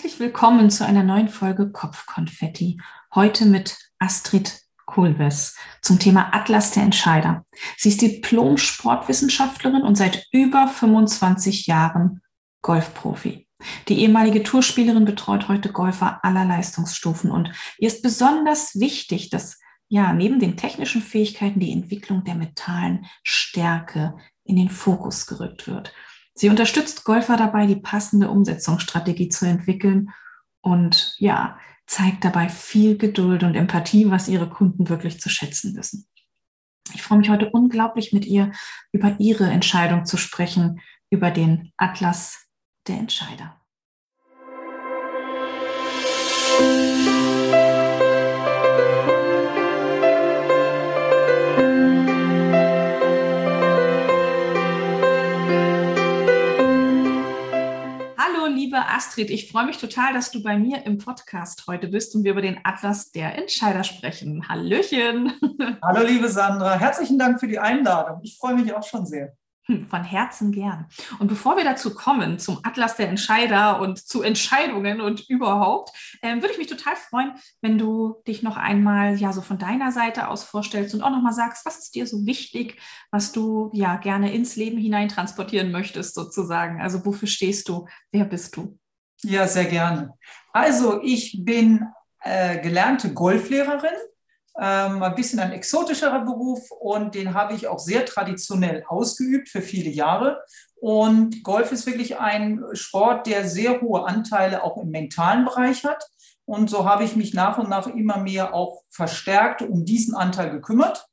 Herzlich willkommen zu einer neuen Folge Kopfkonfetti. Heute mit Astrid Kulves zum Thema Atlas der Entscheider. Sie ist Diplom-Sportwissenschaftlerin und seit über 25 Jahren Golfprofi. Die ehemalige Tourspielerin betreut heute Golfer aller Leistungsstufen und ihr ist besonders wichtig, dass ja neben den technischen Fähigkeiten die Entwicklung der mentalen Stärke in den Fokus gerückt wird. Sie unterstützt Golfer dabei, die passende Umsetzungsstrategie zu entwickeln und ja, zeigt dabei viel Geduld und Empathie, was ihre Kunden wirklich zu schätzen wissen. Ich freue mich heute unglaublich mit ihr über ihre Entscheidung zu sprechen, über den Atlas der Entscheider. Liebe Astrid, ich freue mich total, dass du bei mir im Podcast heute bist und wir über den Atlas der Entscheider sprechen. Hallöchen. Hallo, liebe Sandra. Herzlichen Dank für die Einladung. Ich freue mich auch schon sehr. Hm, von Herzen gern. Und bevor wir dazu kommen, zum Atlas der Entscheider und zu Entscheidungen und überhaupt, äh, würde ich mich total freuen, wenn du dich noch einmal ja so von deiner Seite aus vorstellst und auch nochmal sagst, was ist dir so wichtig, was du ja gerne ins Leben hinein transportieren möchtest, sozusagen. Also wofür stehst du? Wer bist du? Ja, sehr gerne. Also ich bin äh, gelernte Golflehrerin ähm, ein bisschen ein exotischerer Beruf und den habe ich auch sehr traditionell ausgeübt für viele Jahre. Und Golf ist wirklich ein Sport, der sehr hohe Anteile auch im mentalen Bereich hat. Und so habe ich mich nach und nach immer mehr auch verstärkt um diesen Anteil gekümmert.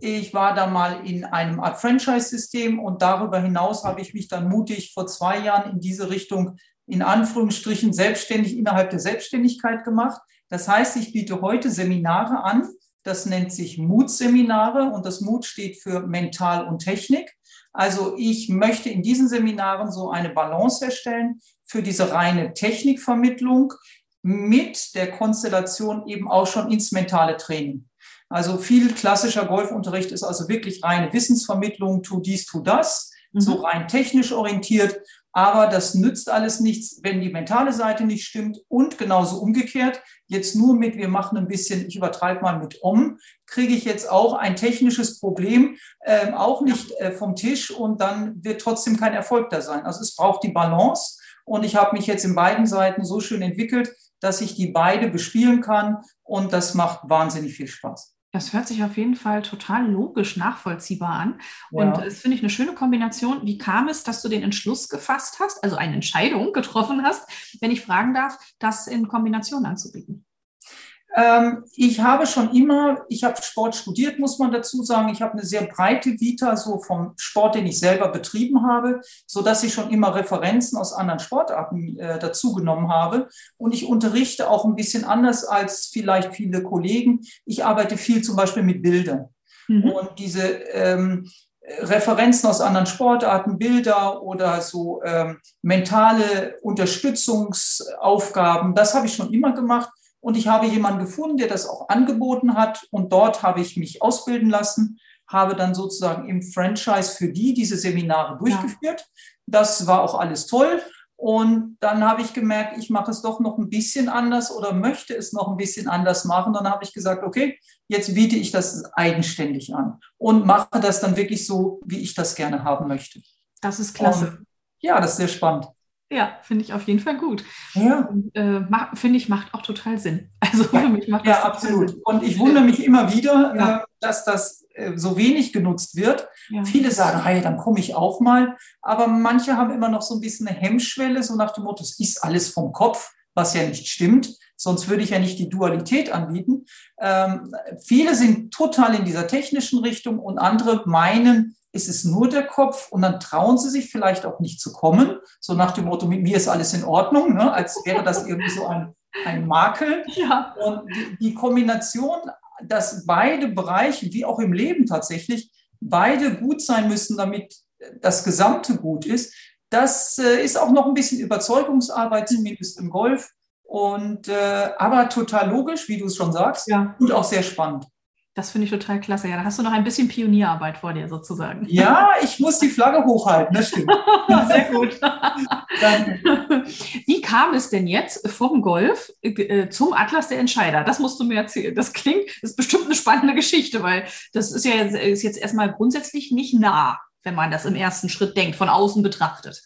Ich war da mal in einem Art Franchise-System und darüber hinaus habe ich mich dann mutig vor zwei Jahren in diese Richtung in Anführungsstrichen selbstständig innerhalb der Selbstständigkeit gemacht. Das heißt, ich biete heute Seminare an. Das nennt sich Mut-Seminare und das Mut steht für Mental und Technik. Also ich möchte in diesen Seminaren so eine Balance herstellen für diese reine Technikvermittlung mit der Konstellation eben auch schon ins mentale Training. Also viel klassischer Golfunterricht ist also wirklich reine Wissensvermittlung, tu dies, tu das, mhm. so rein technisch orientiert. Aber das nützt alles nichts, wenn die mentale Seite nicht stimmt und genauso umgekehrt. Jetzt nur mit, wir machen ein bisschen, ich übertreibe mal mit um, kriege ich jetzt auch ein technisches Problem äh, auch nicht äh, vom Tisch und dann wird trotzdem kein Erfolg da sein. Also es braucht die Balance und ich habe mich jetzt in beiden Seiten so schön entwickelt, dass ich die beide bespielen kann und das macht wahnsinnig viel Spaß. Das hört sich auf jeden Fall total logisch nachvollziehbar an. Und ja. das finde ich eine schöne Kombination. Wie kam es, dass du den Entschluss gefasst hast, also eine Entscheidung getroffen hast, wenn ich fragen darf, das in Kombination anzubieten? Ähm, ich habe schon immer, ich habe Sport studiert, muss man dazu sagen. Ich habe eine sehr breite Vita so vom Sport, den ich selber betrieben habe, so dass ich schon immer Referenzen aus anderen Sportarten äh, dazu genommen habe. Und ich unterrichte auch ein bisschen anders als vielleicht viele Kollegen. Ich arbeite viel zum Beispiel mit Bildern. Mhm. Und diese ähm, Referenzen aus anderen Sportarten, Bilder oder so ähm, mentale Unterstützungsaufgaben, das habe ich schon immer gemacht. Und ich habe jemanden gefunden, der das auch angeboten hat. Und dort habe ich mich ausbilden lassen, habe dann sozusagen im Franchise für die diese Seminare durchgeführt. Ja. Das war auch alles toll. Und dann habe ich gemerkt, ich mache es doch noch ein bisschen anders oder möchte es noch ein bisschen anders machen. Dann habe ich gesagt, okay, jetzt biete ich das eigenständig an und mache das dann wirklich so, wie ich das gerne haben möchte. Das ist klasse. Und ja, das ist sehr spannend. Ja, finde ich auf jeden Fall gut. Ja. Äh, finde ich, macht auch total Sinn. Also ja, für mich macht das Ja, absolut. Sinn. Und ich wundere mich immer wieder, ja. äh, dass das äh, so wenig genutzt wird. Ja. Viele sagen, hey, dann komme ich auch mal. Aber manche haben immer noch so ein bisschen eine Hemmschwelle, so nach dem Motto, es ist alles vom Kopf, was ja nicht stimmt. Sonst würde ich ja nicht die Dualität anbieten. Ähm, viele sind total in dieser technischen Richtung und andere meinen, ist es nur der Kopf und dann trauen sie sich vielleicht auch nicht zu kommen, so nach dem Motto, mit mir ist alles in Ordnung, ne? als wäre das irgendwie so ein, ein Makel. Ja. Und die, die Kombination, dass beide Bereiche, wie auch im Leben tatsächlich, beide gut sein müssen, damit das Gesamte gut ist, das äh, ist auch noch ein bisschen Überzeugungsarbeit, zumindest im Golf. Und äh, aber total logisch, wie du es schon sagst, ja. und auch sehr spannend. Das finde ich total klasse. Ja, da hast du noch ein bisschen Pionierarbeit vor dir sozusagen. Ja, ich muss die Flagge hochhalten, das stimmt. Sehr gut. Wie kam es denn jetzt vom Golf äh, zum Atlas der Entscheider? Das musst du mir erzählen. Das klingt, das ist bestimmt eine spannende Geschichte, weil das ist ja ist jetzt erstmal grundsätzlich nicht nah, wenn man das im ersten Schritt denkt, von außen betrachtet.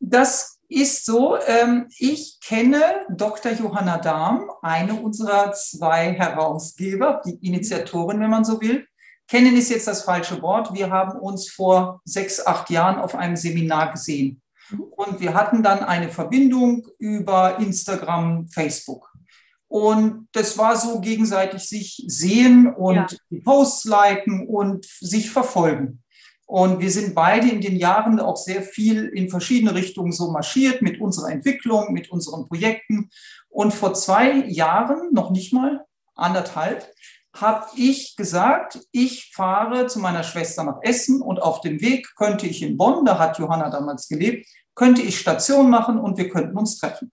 Das ist so, ähm, ich kenne Dr. Johanna Dahm, eine unserer zwei Herausgeber, die Initiatorin, wenn man so will. Kennen ist jetzt das falsche Wort. Wir haben uns vor sechs, acht Jahren auf einem Seminar gesehen. Und wir hatten dann eine Verbindung über Instagram, Facebook. Und das war so gegenseitig sich sehen und ja. die Posts liken und sich verfolgen. Und wir sind beide in den Jahren auch sehr viel in verschiedene Richtungen so marschiert mit unserer Entwicklung, mit unseren Projekten. Und vor zwei Jahren, noch nicht mal anderthalb, habe ich gesagt, ich fahre zu meiner Schwester nach Essen und auf dem Weg könnte ich in Bonn, da hat Johanna damals gelebt, könnte ich Station machen und wir könnten uns treffen.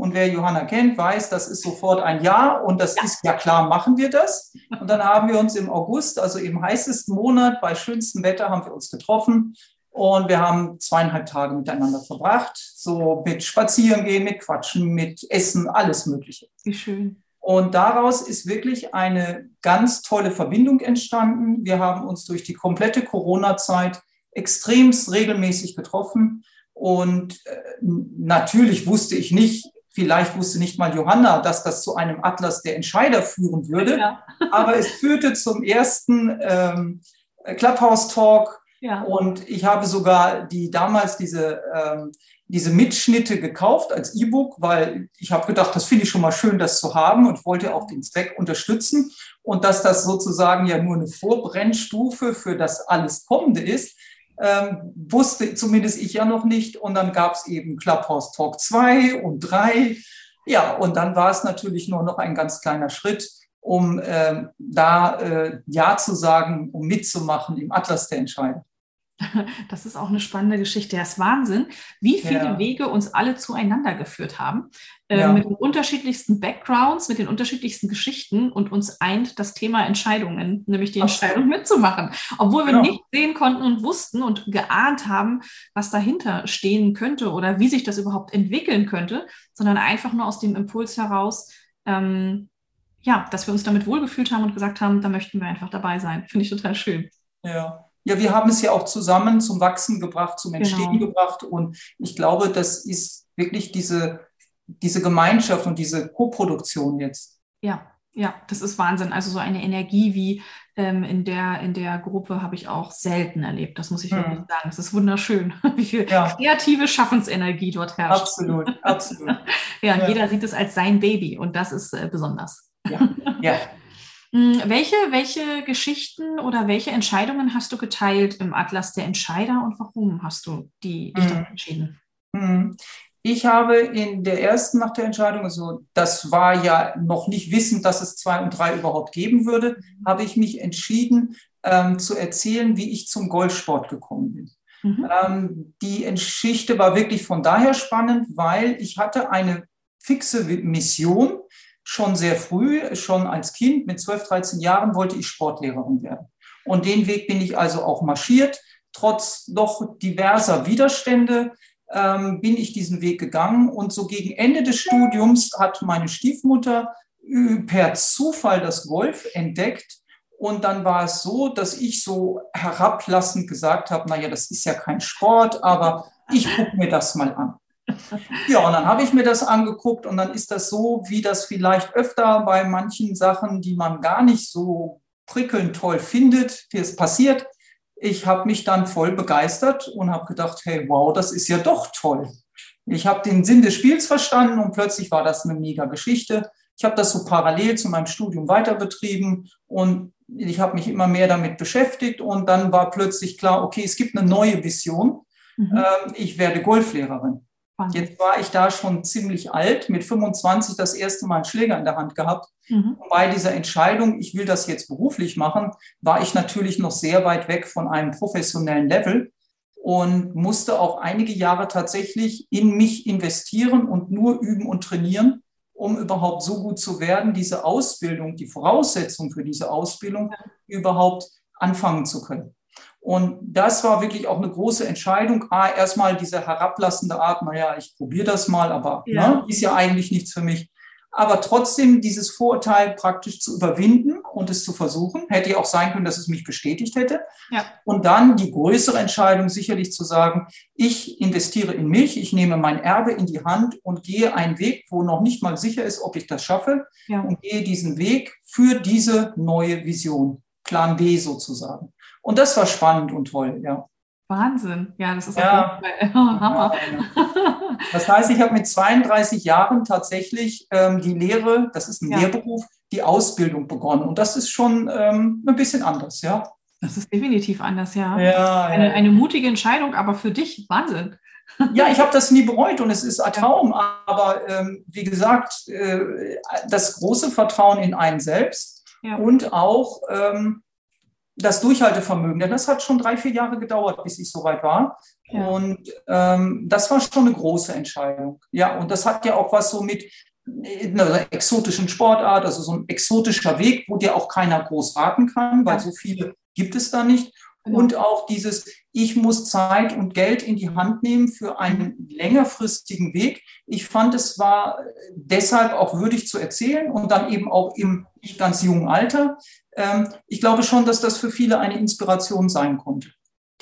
Und wer Johanna kennt, weiß, das ist sofort ein Ja. Und das ist ja klar, machen wir das. Und dann haben wir uns im August, also im heißesten Monat, bei schönstem Wetter, haben wir uns getroffen. Und wir haben zweieinhalb Tage miteinander verbracht. So mit Spazierengehen, mit Quatschen, mit Essen, alles Mögliche. Wie schön. Und daraus ist wirklich eine ganz tolle Verbindung entstanden. Wir haben uns durch die komplette Corona-Zeit extremst regelmäßig getroffen. Und äh, natürlich wusste ich nicht, Vielleicht wusste nicht mal Johanna, dass das zu einem Atlas der Entscheider führen würde. Ja. Aber es führte zum ersten ähm, Clubhouse-Talk. Ja. Und ich habe sogar die damals diese, ähm, diese Mitschnitte gekauft als E-Book, weil ich habe gedacht, das finde ich schon mal schön, das zu haben und wollte auch den Zweck unterstützen. Und dass das sozusagen ja nur eine Vorbrennstufe für das alles Kommende ist, ähm, wusste zumindest ich ja noch nicht. Und dann gab es eben Clubhouse Talk 2 und 3. Ja, und dann war es natürlich nur noch ein ganz kleiner Schritt, um äh, da äh, Ja zu sagen, um mitzumachen im Atlas der Entscheidung. Das ist auch eine spannende Geschichte. Das ist Wahnsinn, wie viele ja. Wege uns alle zueinander geführt haben. Äh, ja. Mit den unterschiedlichsten Backgrounds, mit den unterschiedlichsten Geschichten und uns eint das Thema Entscheidungen, nämlich die Entscheidung mitzumachen. Obwohl wir genau. nicht sehen konnten und wussten und geahnt haben, was dahinter stehen könnte oder wie sich das überhaupt entwickeln könnte, sondern einfach nur aus dem Impuls heraus, ähm, ja, dass wir uns damit wohlgefühlt haben und gesagt haben, da möchten wir einfach dabei sein. Finde ich total schön. Ja. Ja, wir haben es ja auch zusammen zum Wachsen gebracht, zum Entstehen genau. gebracht. Und ich glaube, das ist wirklich diese, diese Gemeinschaft und diese Koproduktion jetzt. Ja, ja, das ist Wahnsinn. Also so eine Energie wie ähm, in, der, in der Gruppe habe ich auch selten erlebt. Das muss ich wirklich hm. sagen. Es ist wunderschön, wie viel ja. kreative Schaffensenergie dort herrscht. Absolut, absolut. ja, ja, jeder sieht es als sein Baby und das ist äh, besonders. Ja, ja. Hm, welche, welche Geschichten oder welche Entscheidungen hast du geteilt im Atlas der Entscheider und warum hast du die, dich mhm. entschieden? Ich habe in der ersten Nacht der Entscheidung, also das war ja noch nicht wissend, dass es zwei und drei überhaupt geben würde, habe ich mich entschieden ähm, zu erzählen, wie ich zum Golfsport gekommen bin. Mhm. Ähm, die Geschichte war wirklich von daher spannend, weil ich hatte eine fixe Mission, schon sehr früh, schon als Kind mit 12, 13 Jahren wollte ich Sportlehrerin werden. Und den Weg bin ich also auch marschiert. Trotz doch diverser Widerstände ähm, bin ich diesen Weg gegangen. Und so gegen Ende des Studiums hat meine Stiefmutter per Zufall das Golf entdeckt. Und dann war es so, dass ich so herablassend gesagt habe, naja, das ist ja kein Sport, aber ich gucke mir das mal an. Ja, und dann habe ich mir das angeguckt und dann ist das so, wie das vielleicht öfter bei manchen Sachen, die man gar nicht so prickelnd toll findet, wie es passiert. Ich habe mich dann voll begeistert und habe gedacht, hey, wow, das ist ja doch toll. Ich habe den Sinn des Spiels verstanden und plötzlich war das eine mega Geschichte. Ich habe das so parallel zu meinem Studium weiter betrieben und ich habe mich immer mehr damit beschäftigt und dann war plötzlich klar, okay, es gibt eine neue Vision. Mhm. Ähm, ich werde Golflehrerin. Jetzt war ich da schon ziemlich alt, mit 25 das erste Mal einen Schläger in der Hand gehabt. Mhm. Und bei dieser Entscheidung, ich will das jetzt beruflich machen, war ich natürlich noch sehr weit weg von einem professionellen Level und musste auch einige Jahre tatsächlich in mich investieren und nur üben und trainieren, um überhaupt so gut zu werden, diese Ausbildung, die Voraussetzung für diese Ausbildung überhaupt anfangen zu können. Und das war wirklich auch eine große Entscheidung. Ah, erstmal diese herablassende Art, naja, ich probiere das mal, aber ja. Ne, ist ja eigentlich nichts für mich aber trotzdem dieses Vorurteil praktisch zu überwinden und es zu versuchen. Hätte ja auch sein können, dass es mich bestätigt hätte. Ja. Und dann die größere Entscheidung sicherlich zu sagen, ich investiere in mich, ich nehme mein Erbe in die Hand und gehe einen Weg, wo noch nicht mal sicher ist, ob ich das schaffe, ja. und gehe diesen Weg für diese neue Vision, Plan B sozusagen. Und das war spannend und toll, ja. Wahnsinn. Ja, das ist ja. auf jeden Fall oh, Hammer. Das heißt, ich habe mit 32 Jahren tatsächlich ähm, die Lehre, das ist ein ja. Lehrberuf, die Ausbildung begonnen. Und das ist schon ähm, ein bisschen anders, ja. Das ist definitiv anders, ja. ja eine, ja. eine mutige Entscheidung, aber für dich Wahnsinn. Ja, ich habe das nie bereut und es ist ein Traum. Aber ähm, wie gesagt, äh, das große Vertrauen in einen selbst ja. und auch ähm, das Durchhaltevermögen, denn das hat schon drei, vier Jahre gedauert, bis ich soweit war. Ja. Und ähm, das war schon eine große Entscheidung. Ja, und das hat ja auch was so mit einer exotischen Sportart, also so ein exotischer Weg, wo dir auch keiner groß raten kann, weil so viele gibt es da nicht. Genau. Und auch dieses, ich muss Zeit und Geld in die Hand nehmen für einen längerfristigen Weg. Ich fand, es war deshalb auch würdig zu erzählen und dann eben auch im nicht ganz jungen Alter. Ähm, ich glaube schon, dass das für viele eine Inspiration sein konnte.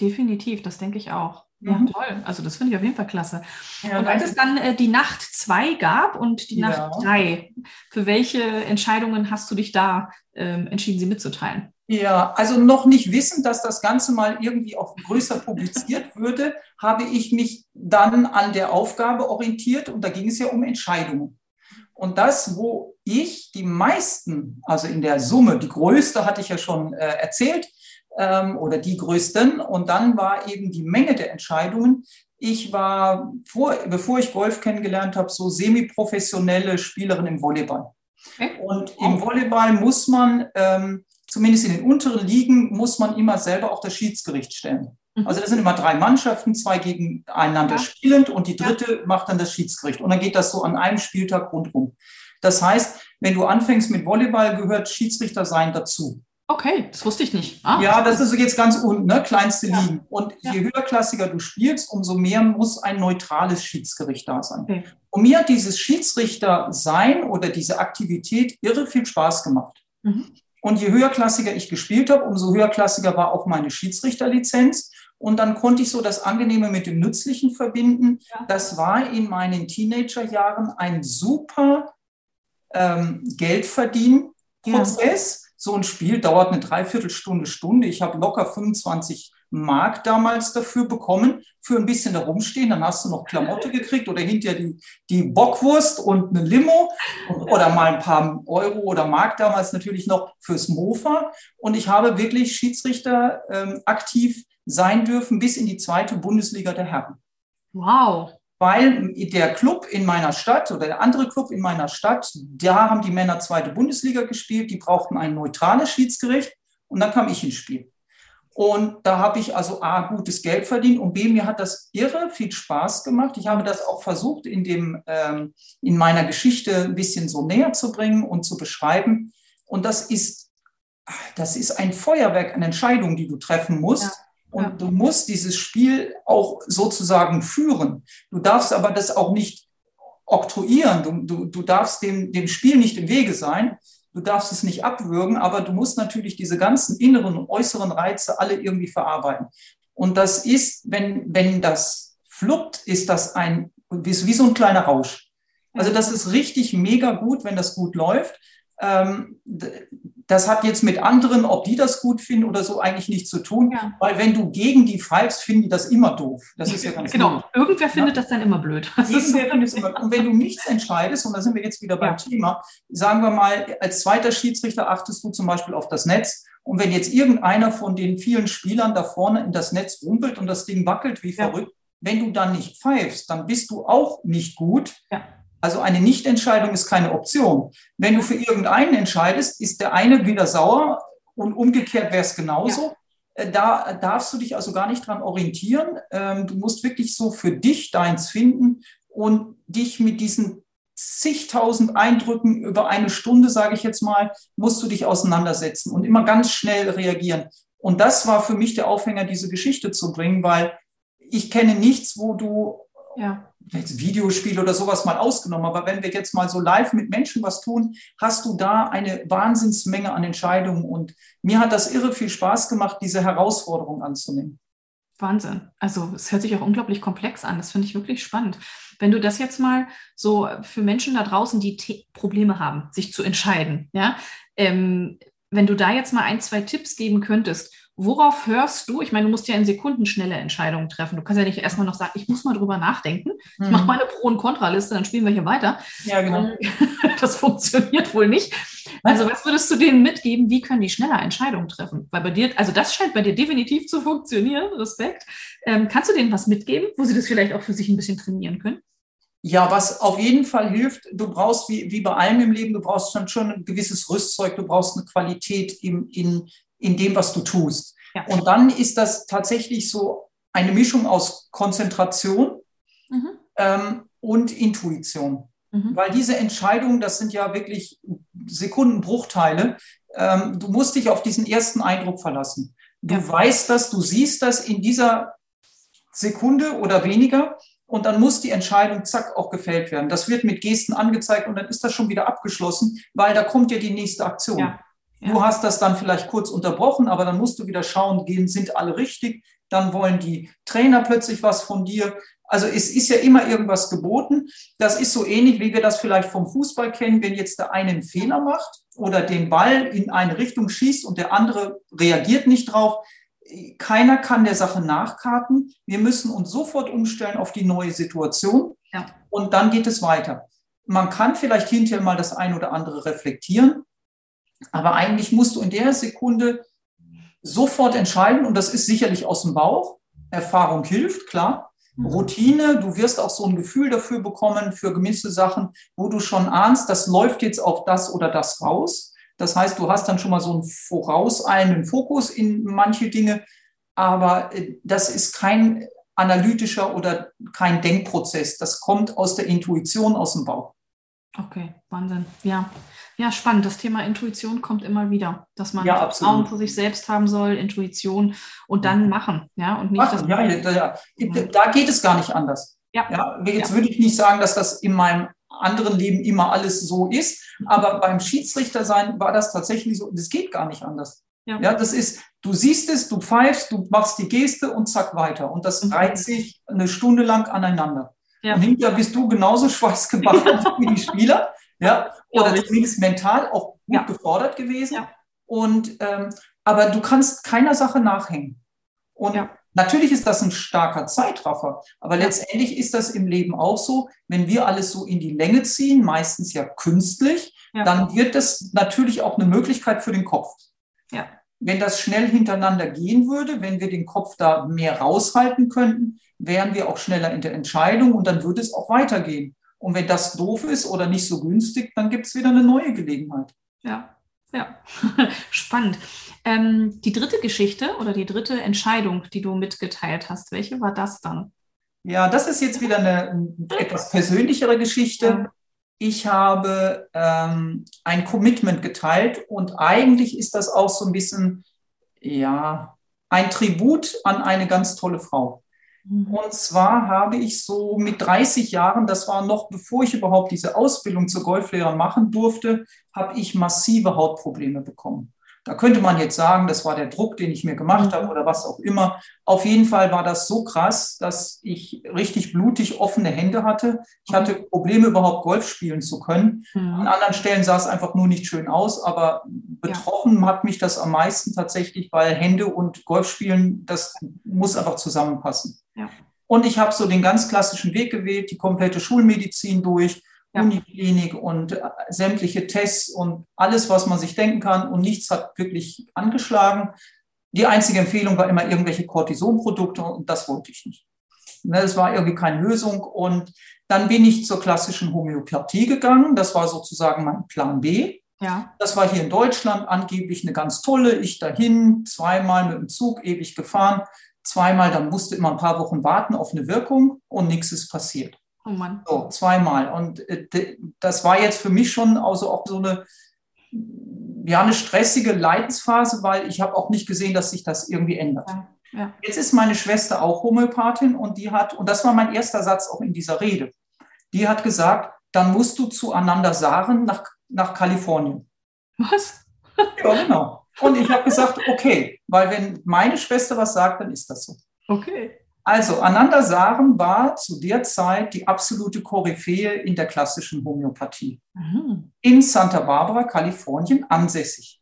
Definitiv, das denke ich auch. Ja, mhm. toll. Also das finde ich auf jeden Fall klasse. Ja, und als es dann äh, die Nacht 2 gab und die Nacht 3, für welche Entscheidungen hast du dich da ähm, entschieden, sie mitzuteilen? Ja, also noch nicht wissend, dass das Ganze mal irgendwie auch größer publiziert würde, habe ich mich dann an der Aufgabe orientiert und da ging es ja um Entscheidungen. Und das, wo ich die meisten, also in der Summe, die größte hatte ich ja schon äh, erzählt, ähm, oder die größten, und dann war eben die Menge der Entscheidungen. Ich war, vor, bevor ich Golf kennengelernt habe, so semi-professionelle Spielerin im Volleyball. Okay. Und im Volleyball muss man, ähm, zumindest in den unteren Ligen, muss man immer selber auch das Schiedsgericht stellen. Mhm. Also das sind immer drei Mannschaften, zwei gegeneinander ja. spielend und die dritte ja. macht dann das Schiedsgericht. Und dann geht das so an einem Spieltag rundherum. Das heißt, wenn du anfängst mit Volleyball, gehört Schiedsrichter sein dazu. Okay, das wusste ich nicht. Ah. Ja, das ist jetzt ganz unten, ne? kleinste ja. Ligen. Und ja. je höherklassiger du spielst, umso mehr muss ein neutrales Schiedsgericht da sein. Okay. Und mir hat dieses Schiedsrichter sein oder diese Aktivität irre viel Spaß gemacht. Mhm. Und je höherklassiger ich gespielt habe, umso höherklassiger war auch meine Schiedsrichterlizenz. Und dann konnte ich so das Angenehme mit dem Nützlichen verbinden. Ja. Das war in meinen Teenagerjahren ein super ähm, Geldverdienprozess. Ja. So ein Spiel dauert eine Dreiviertelstunde, Stunde. Ich habe locker 25 Mark damals dafür bekommen, für ein bisschen herumstehen. Dann hast du noch Klamotte gekriegt oder hinterher die, die Bockwurst und eine Limo oder mal ein paar Euro oder Mark damals natürlich noch fürs Mofa. Und ich habe wirklich Schiedsrichter ähm, aktiv sein dürfen bis in die zweite Bundesliga der Herren. Wow. Weil der Club in meiner Stadt oder der andere Club in meiner Stadt, da haben die Männer zweite Bundesliga gespielt, die brauchten ein neutrales Schiedsgericht und dann kam ich ins Spiel. Und da habe ich also A, gutes Geld verdient und B, mir hat das irre viel Spaß gemacht. Ich habe das auch versucht, in, dem, ähm, in meiner Geschichte ein bisschen so näher zu bringen und zu beschreiben. Und das ist, das ist ein Feuerwerk an Entscheidungen, die du treffen musst. Ja. Und ja. du musst dieses Spiel auch sozusagen führen. Du darfst aber das auch nicht oktroyieren. Du, du, du darfst dem, dem Spiel nicht im Wege sein. Du darfst es nicht abwürgen, aber du musst natürlich diese ganzen inneren und äußeren Reize alle irgendwie verarbeiten. Und das ist, wenn, wenn das fluppt, ist das ein, wie, wie so ein kleiner Rausch. Also das ist richtig mega gut, wenn das gut läuft. Ähm, das hat jetzt mit anderen, ob die das gut finden oder so, eigentlich nichts zu tun. Ja. Weil wenn du gegen die pfeifst, finden die das immer doof. Das ist ja ganz Genau. Blöd. Irgendwer findet ja? das dann immer blöd. Irgendwer findet es immer Und wenn du nichts entscheidest, und da sind wir jetzt wieder beim ja. Thema, sagen wir mal, als zweiter Schiedsrichter achtest du zum Beispiel auf das Netz. Und wenn jetzt irgendeiner von den vielen Spielern da vorne in das Netz rumpelt und das Ding wackelt wie verrückt, wenn du dann nicht pfeifst, dann bist du auch nicht gut. Ja also eine Nichtentscheidung ist keine Option. Wenn du für irgendeinen entscheidest, ist der eine wieder sauer und umgekehrt wäre es genauso. Ja. Äh, da darfst du dich also gar nicht dran orientieren. Ähm, du musst wirklich so für dich deins finden und dich mit diesen zigtausend Eindrücken über eine Stunde, sage ich jetzt mal, musst du dich auseinandersetzen und immer ganz schnell reagieren. Und das war für mich der Aufhänger, diese Geschichte zu bringen, weil ich kenne nichts, wo du ja. Videospiel oder sowas mal ausgenommen, aber wenn wir jetzt mal so live mit Menschen was tun, hast du da eine Wahnsinnsmenge an Entscheidungen und mir hat das irre viel Spaß gemacht, diese Herausforderung anzunehmen. Wahnsinn. Also es hört sich auch unglaublich komplex an. Das finde ich wirklich spannend. Wenn du das jetzt mal so für Menschen da draußen, die Probleme haben, sich zu entscheiden, ja, ähm, wenn du da jetzt mal ein, zwei Tipps geben könntest, worauf hörst du? Ich meine, du musst ja in Sekunden schnelle Entscheidungen treffen. Du kannst ja nicht erstmal noch sagen, ich muss mal drüber nachdenken. Ich mhm. mache meine Pro- und Kontraliste, dann spielen wir hier weiter. Ja, genau. Das funktioniert wohl nicht. Also, was würdest du denen mitgeben? Wie können die schneller Entscheidungen treffen? Weil bei dir, also das scheint bei dir definitiv zu funktionieren. Respekt. Ähm, kannst du denen was mitgeben, wo sie das vielleicht auch für sich ein bisschen trainieren können? Ja, was auf jeden Fall hilft, du brauchst wie, wie bei allem im Leben, du brauchst dann schon ein gewisses Rüstzeug, du brauchst eine Qualität im, in, in dem, was du tust. Ja. Und dann ist das tatsächlich so eine Mischung aus Konzentration mhm. ähm, und Intuition. Mhm. Weil diese Entscheidungen, das sind ja wirklich Sekundenbruchteile. Ähm, du musst dich auf diesen ersten Eindruck verlassen. Du ja. weißt das, du siehst das in dieser Sekunde oder weniger. Und dann muss die Entscheidung zack auch gefällt werden. Das wird mit Gesten angezeigt und dann ist das schon wieder abgeschlossen, weil da kommt ja die nächste Aktion. Ja. Ja. Du hast das dann vielleicht kurz unterbrochen, aber dann musst du wieder schauen, gehen, sind alle richtig. Dann wollen die Trainer plötzlich was von dir. Also es ist ja immer irgendwas geboten. Das ist so ähnlich, wie wir das vielleicht vom Fußball kennen, wenn jetzt der eine einen Fehler macht oder den Ball in eine Richtung schießt und der andere reagiert nicht drauf. Keiner kann der Sache nachkarten. Wir müssen uns sofort umstellen auf die neue Situation ja. und dann geht es weiter. Man kann vielleicht hinterher mal das ein oder andere reflektieren, aber eigentlich musst du in der Sekunde sofort entscheiden und das ist sicherlich aus dem Bauch. Erfahrung hilft, klar. Mhm. Routine, du wirst auch so ein Gefühl dafür bekommen für gewisse Sachen, wo du schon ahnst, das läuft jetzt auf das oder das raus. Das heißt, du hast dann schon mal so einen vorauseilenden Fokus in manche Dinge, aber äh, das ist kein analytischer oder kein Denkprozess. Das kommt aus der Intuition, aus dem Bauch. Okay, Wahnsinn. Ja. Ja, spannend. Das Thema Intuition kommt immer wieder, dass man ja, Vertrauen für sich selbst haben soll, Intuition und dann machen. Ja, und nicht machen, ja, ja, Da geht es gar nicht anders. Ja. ja jetzt würde ich nicht sagen, dass das in meinem anderen Leben immer alles so ist, aber beim Schiedsrichter sein war das tatsächlich so. Das geht gar nicht anders. Ja. ja, das ist, du siehst es, du pfeifst, du machst die Geste und zack weiter. Und das mhm. reiht sich eine Stunde lang aneinander. Ja. Und hinterher bist du genauso schweißgebacken wie die Spieler ja, oder zumindest mental auch gut ja. gefordert gewesen. Ja. Und ähm, aber du kannst keiner Sache nachhängen. Und ja. natürlich ist das ein starker Zeitraffer, aber letztendlich ist das im Leben auch so, wenn wir alles so in die Länge ziehen, meistens ja künstlich, dann wird das natürlich auch eine Möglichkeit für den Kopf. Ja. Wenn das schnell hintereinander gehen würde, wenn wir den Kopf da mehr raushalten könnten, wären wir auch schneller in der Entscheidung und dann würde es auch weitergehen. Und wenn das doof ist oder nicht so günstig, dann gibt es wieder eine neue Gelegenheit. Ja, ja, spannend. Ähm, die dritte Geschichte oder die dritte Entscheidung, die du mitgeteilt hast, welche war das dann? Ja, das ist jetzt wieder eine etwas persönlichere Geschichte. Ich habe ähm, ein Commitment geteilt und eigentlich ist das auch so ein bisschen, ja, ein Tribut an eine ganz tolle Frau. Mhm. Und zwar habe ich so mit 30 Jahren, das war noch bevor ich überhaupt diese Ausbildung zur Golflehrer machen durfte, habe ich massive Hautprobleme bekommen. Da könnte man jetzt sagen, das war der Druck, den ich mir gemacht habe oder was auch immer. Auf jeden Fall war das so krass, dass ich richtig blutig offene Hände hatte. Ich hatte Probleme, überhaupt Golf spielen zu können. Mhm. An anderen Stellen sah es einfach nur nicht schön aus, aber betroffen hat mich das am meisten tatsächlich, weil Hände und Golfspielen, das muss einfach zusammenpassen. Ja. Und ich habe so den ganz klassischen Weg gewählt, die komplette Schulmedizin durch, ja. Uniklinik und äh, sämtliche Tests und alles, was man sich denken kann. Und nichts hat wirklich angeschlagen. Die einzige Empfehlung war immer irgendwelche Cortisonprodukte und das wollte ich nicht. Ne, das war irgendwie keine Lösung. Und dann bin ich zur klassischen Homöopathie gegangen. Das war sozusagen mein Plan B. Ja. Das war hier in Deutschland angeblich eine ganz tolle. Ich dahin, zweimal mit dem Zug ewig gefahren zweimal, dann musste immer ein paar Wochen warten auf eine Wirkung und nichts ist passiert. Oh Mann. So, zweimal. Und äh, das war jetzt für mich schon also auch so eine, ja, eine stressige Leidensphase, weil ich habe auch nicht gesehen, dass sich das irgendwie ändert. Ja, ja. Jetzt ist meine Schwester auch Homöopathin und die hat, und das war mein erster Satz auch in dieser Rede, die hat gesagt, dann musst du zu Ananda Saren nach, nach Kalifornien. Was? ja, genau. Und ich habe gesagt, okay, weil wenn meine Schwester was sagt, dann ist das so. Okay. Also Ananda Saren war zu der Zeit die absolute Koryphäe in der klassischen Homöopathie. Mhm. In Santa Barbara, Kalifornien, ansässig.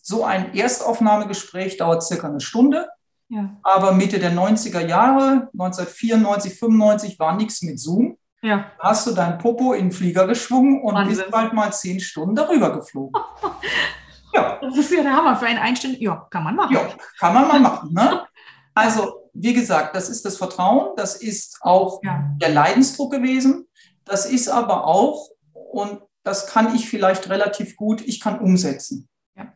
So ein Erstaufnahmegespräch dauert circa eine Stunde. Ja. Aber Mitte der 90er Jahre, 1994, 95, war nichts mit Zoom. Ja. Hast du dein Popo in den Flieger geschwungen und Wahnsinn. bist bald mal zehn Stunden darüber geflogen. ja. Das ist ja der Hammer für einen Einstündigen. Ja, kann man machen. Ja, kann man mal machen. Ne? Also wie gesagt, das ist das Vertrauen, das ist auch ja. der Leidensdruck gewesen, das ist aber auch, und das kann ich vielleicht relativ gut, ich kann umsetzen. Ja.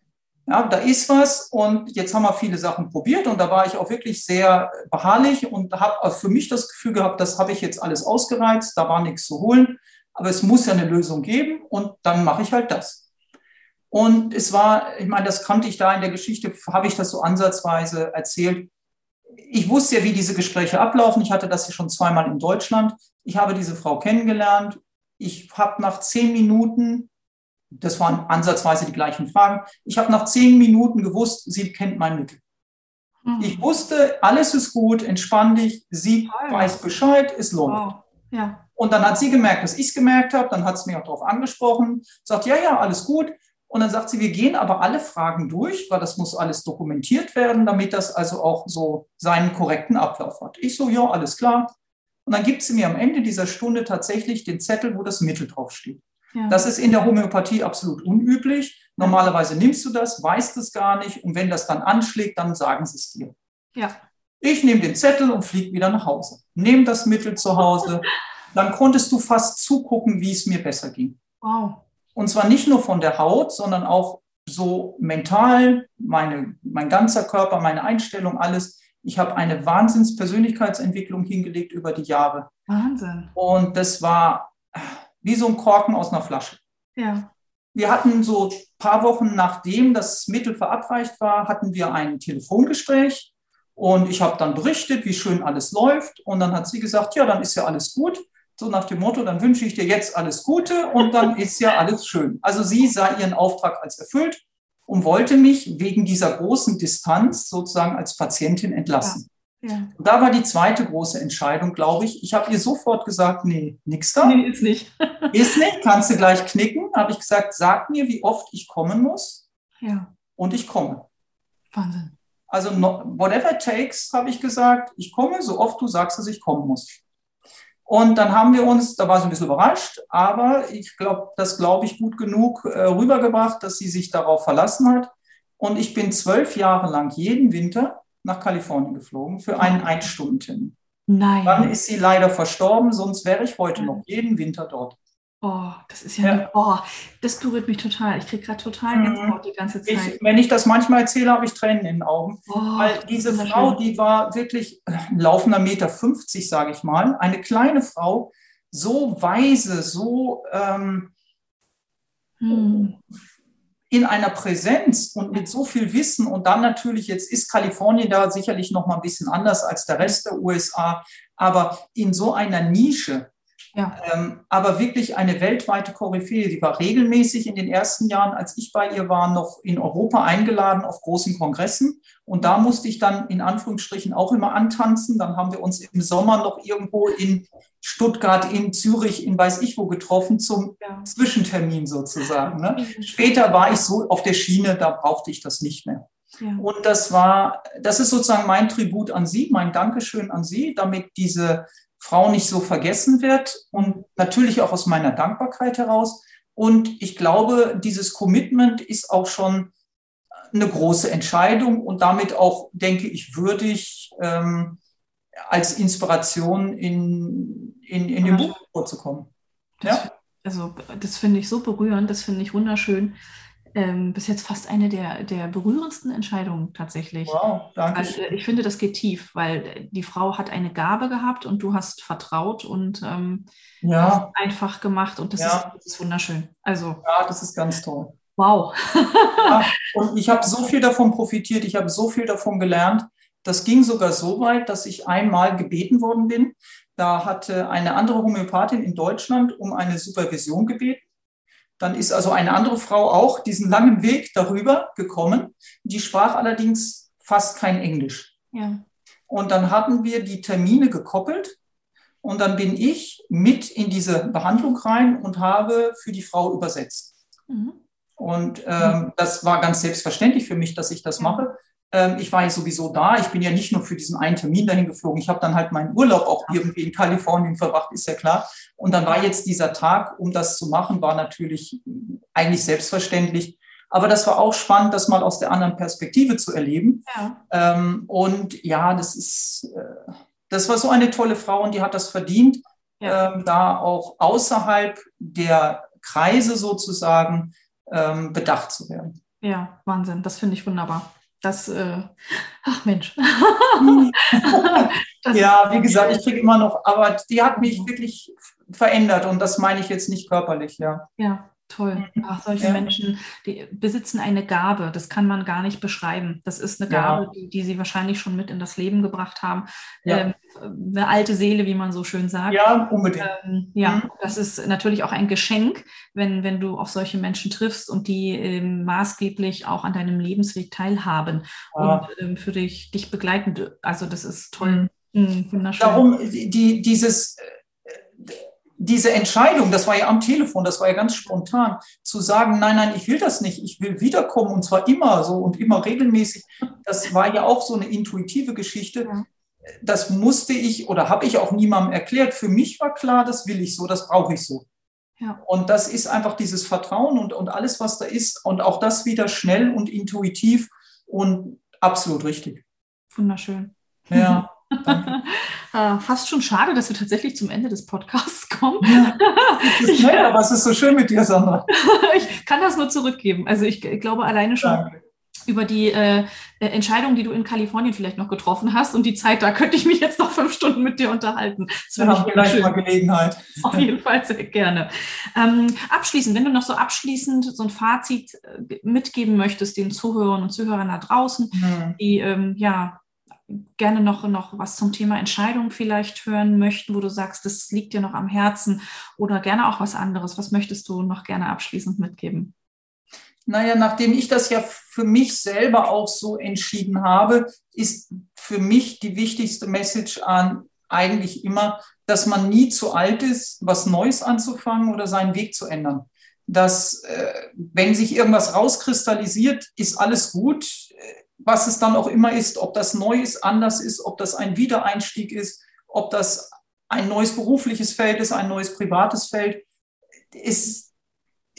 ja, da ist was und jetzt haben wir viele Sachen probiert und da war ich auch wirklich sehr beharrlich und habe für mich das Gefühl gehabt, das habe ich jetzt alles ausgereizt, da war nichts zu holen, aber es muss ja eine Lösung geben und dann mache ich halt das. Und es war, ich meine, das kannte ich da in der Geschichte, habe ich das so ansatzweise erzählt ich wusste ja, wie diese Gespräche ablaufen. Ich hatte das ja schon zweimal in Deutschland. Ich habe diese Frau kennengelernt. Ich habe nach zehn Minuten, das waren ansatzweise die gleichen Fragen, ich habe nach zehn Minuten gewusst, sie kennt mein Mittel. Mhm. Ich wusste, alles ist gut, entspann dich, sie oh, weiß Bescheid, es läuft. Wow. Ja. Und dann hat sie gemerkt, dass ich es gemerkt habe, dann hat sie mich auch darauf angesprochen, sagt, ja, ja, alles gut. Und dann sagt sie, wir gehen aber alle Fragen durch, weil das muss alles dokumentiert werden, damit das also auch so seinen korrekten Ablauf hat. Ich so, ja, alles klar. Und dann gibt sie mir am Ende dieser Stunde tatsächlich den Zettel, wo das Mittel draufsteht. Ja. Das ist in der Homöopathie absolut unüblich. Normalerweise nimmst du das, weißt es gar nicht und wenn das dann anschlägt, dann sagen sie es dir. Ja. Ich nehme den Zettel und fliege wieder nach Hause. Nehme das Mittel zu Hause. Dann konntest du fast zugucken, wie es mir besser ging. Wow. Und zwar nicht nur von der Haut, sondern auch so mental, meine, mein ganzer Körper, meine Einstellung, alles. Ich habe eine Wahnsinns-Persönlichkeitsentwicklung hingelegt über die Jahre. Wahnsinn. Und das war wie so ein Korken aus einer Flasche. Ja. Wir hatten so ein paar Wochen nachdem das Mittel verabreicht war, hatten wir ein Telefongespräch und ich habe dann berichtet, wie schön alles läuft. Und dann hat sie gesagt, ja, dann ist ja alles gut. So nach dem Motto, dann wünsche ich dir jetzt alles Gute und dann ist ja alles schön. Also sie sah ihren Auftrag als erfüllt und wollte mich wegen dieser großen Distanz sozusagen als Patientin entlassen. Ja. Ja. Und da war die zweite große Entscheidung, glaube ich. Ich habe ihr sofort gesagt, nee, nix da. Nee, ist nicht. ist nicht, kannst du gleich knicken. Habe ich gesagt, sag mir, wie oft ich kommen muss. Ja. Und ich komme. Wahnsinn. Also whatever it takes, habe ich gesagt, ich komme, so oft du sagst, dass ich kommen muss. Und dann haben wir uns, da war sie ein bisschen überrascht, aber ich glaube, das glaube ich gut genug äh, rübergebracht, dass sie sich darauf verlassen hat. Und ich bin zwölf Jahre lang jeden Winter nach Kalifornien geflogen für einen Einstunden. Nein. Dann ist sie leider verstorben, sonst wäre ich heute noch jeden Winter dort. Oh, das ist ja, ja. oh, das berührt mich total. Ich kriege gerade total mhm. Gänsehaut die ganze Zeit. Ich, wenn ich das manchmal erzähle, habe ich Tränen in den Augen. Oh, Weil diese Frau, schön. die war wirklich ein laufender Meter 50, sage ich mal. Eine kleine Frau, so weise, so ähm, hm. in einer Präsenz und mit so viel Wissen. Und dann natürlich, jetzt ist Kalifornien da sicherlich noch mal ein bisschen anders als der Rest der USA, aber in so einer Nische ja. Ähm, aber wirklich eine weltweite Koryphäe. Sie war regelmäßig in den ersten Jahren, als ich bei ihr war, noch in Europa eingeladen auf großen Kongressen. Und da musste ich dann in Anführungsstrichen auch immer antanzen. Dann haben wir uns im Sommer noch irgendwo in Stuttgart, in Zürich, in weiß ich wo getroffen zum ja. Zwischentermin sozusagen. Ne? Später war ich so auf der Schiene, da brauchte ich das nicht mehr. Ja. Und das war, das ist sozusagen mein Tribut an Sie, mein Dankeschön an Sie, damit diese Frau nicht so vergessen wird und natürlich auch aus meiner Dankbarkeit heraus. Und ich glaube, dieses Commitment ist auch schon eine große Entscheidung und damit auch, denke ich, würdig ähm, als Inspiration in, in, in dem Buch vorzukommen. Ja? Also das finde ich so berührend, das finde ich wunderschön. Ähm, bis jetzt fast eine der, der berührendsten Entscheidungen tatsächlich. Wow, danke. Also, ich finde, das geht tief, weil die Frau hat eine Gabe gehabt und du hast vertraut und ähm, ja. einfach gemacht und das, ja. ist, das, ist, wunderschön. Also, ja, das ist ganz toll. Wow. ja, und ich habe so viel davon profitiert, ich habe so viel davon gelernt. Das ging sogar so weit, dass ich einmal gebeten worden bin. Da hatte eine andere Homöopathin in Deutschland um eine Supervision gebeten. Dann ist also eine andere Frau auch diesen langen Weg darüber gekommen. Die sprach allerdings fast kein Englisch. Ja. Und dann hatten wir die Termine gekoppelt. Und dann bin ich mit in diese Behandlung rein und habe für die Frau übersetzt. Mhm. Und ähm, das war ganz selbstverständlich für mich, dass ich das mache. Ähm, ich war ja sowieso da. Ich bin ja nicht nur für diesen einen Termin dahin geflogen. Ich habe dann halt meinen Urlaub auch irgendwie in Kalifornien verbracht, ist ja klar. Und dann war jetzt dieser Tag, um das zu machen, war natürlich eigentlich selbstverständlich. Aber das war auch spannend, das mal aus der anderen Perspektive zu erleben. Ja. Ähm, und ja, das ist, äh, das war so eine tolle Frau und die hat das verdient, ja. ähm, da auch außerhalb der Kreise sozusagen bedacht zu werden. Ja, Wahnsinn, das finde ich wunderbar. Das, äh, ach Mensch. ja, wie gesagt, ich kriege immer noch, aber die hat mich wirklich verändert und das meine ich jetzt nicht körperlich, ja. Ja, Toll. Mhm. Ach, solche ja. Menschen, die besitzen eine Gabe, das kann man gar nicht beschreiben. Das ist eine Gabe, ja. die, die, sie wahrscheinlich schon mit in das Leben gebracht haben. Ja. Ähm, eine alte Seele, wie man so schön sagt. Ja, unbedingt. Ähm, ja, mhm. das ist natürlich auch ein Geschenk, wenn, wenn du auf solche Menschen triffst und die ähm, maßgeblich auch an deinem Lebensweg teilhaben und ähm, für dich, dich begleiten. Also das ist toll. Mhm. mhm wunderschön. Darum, die, dieses diese Entscheidung, das war ja am Telefon, das war ja ganz spontan, zu sagen, nein, nein, ich will das nicht, ich will wiederkommen und zwar immer so und immer regelmäßig, das war ja auch so eine intuitive Geschichte. Das musste ich oder habe ich auch niemandem erklärt. Für mich war klar, das will ich so, das brauche ich so. Ja. Und das ist einfach dieses Vertrauen und, und alles, was da ist und auch das wieder schnell und intuitiv und absolut richtig. Wunderschön. Ja. äh, fast schon schade, dass wir tatsächlich zum Ende des Podcasts kommen. Ja, das ist nett, aber es ist so schön mit dir, Sandra. ich kann das nur zurückgeben. Also ich, ich glaube alleine schon Danke. Über die äh, Entscheidung, die du in Kalifornien vielleicht noch getroffen hast und die Zeit, da könnte ich mich jetzt noch fünf Stunden mit dir unterhalten. Das wir haben vielleicht mal Gelegenheit. Auf jeden Fall sehr gerne. Ähm, abschließend, wenn du noch so abschließend so ein Fazit äh, mitgeben möchtest den Zuhörern und Zuhörern da draußen, mhm. die ähm, ja gerne noch, noch was zum Thema Entscheidung vielleicht hören möchten, wo du sagst, das liegt dir noch am Herzen oder gerne auch was anderes. Was möchtest du noch gerne abschließend mitgeben? Naja, nachdem ich das ja für mich selber auch so entschieden habe, ist für mich die wichtigste Message an eigentlich immer, dass man nie zu alt ist, was Neues anzufangen oder seinen Weg zu ändern. Dass, äh, wenn sich irgendwas rauskristallisiert, ist alles gut was es dann auch immer ist, ob das neu ist, anders ist, ob das ein Wiedereinstieg ist, ob das ein neues berufliches Feld ist, ein neues privates Feld. Es,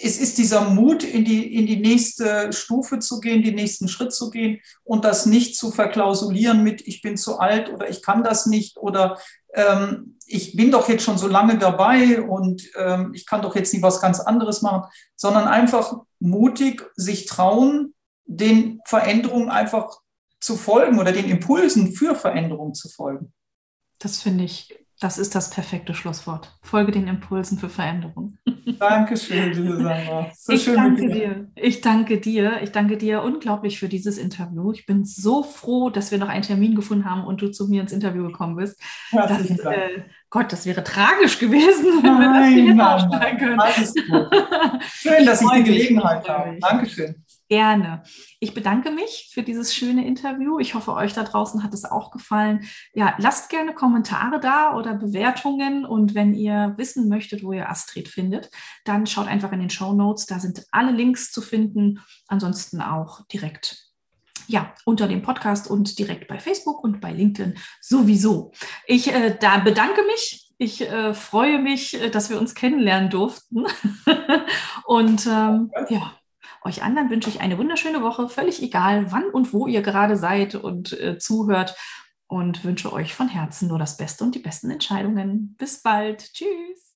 es ist dieser Mut, in die, in die nächste Stufe zu gehen, den nächsten Schritt zu gehen und das nicht zu verklausulieren mit, ich bin zu alt oder ich kann das nicht oder ähm, ich bin doch jetzt schon so lange dabei und ähm, ich kann doch jetzt nicht was ganz anderes machen, sondern einfach mutig sich trauen, den Veränderungen einfach zu folgen oder den Impulsen für Veränderungen zu folgen. Das finde ich, das ist das perfekte Schlusswort. Folge den Impulsen für Veränderung. Dankeschön, liebe Sandra. So ich danke dir. Ich danke dir. Ich danke dir unglaublich für dieses Interview. Ich bin so froh, dass wir noch einen Termin gefunden haben und du zu mir ins Interview gekommen bist. Herzlichen das, Dank. Äh, Gott, das wäre tragisch gewesen, wenn wir das nicht nein, können. Alles gut. Schön, dass ich die Gelegenheit habe. Dankeschön. Gerne. Ich bedanke mich für dieses schöne Interview. Ich hoffe, euch da draußen hat es auch gefallen. Ja, lasst gerne Kommentare da oder Bewertungen. Und wenn ihr wissen möchtet, wo ihr Astrid findet, dann schaut einfach in den Show Notes. Da sind alle Links zu finden. Ansonsten auch direkt ja, unter dem Podcast und direkt bei Facebook und bei LinkedIn sowieso. Ich äh, da bedanke mich. Ich äh, freue mich, äh, dass wir uns kennenlernen durften. und ähm, ja, euch anderen wünsche ich eine wunderschöne Woche, völlig egal, wann und wo ihr gerade seid und äh, zuhört. Und wünsche euch von Herzen nur das Beste und die besten Entscheidungen. Bis bald. Tschüss.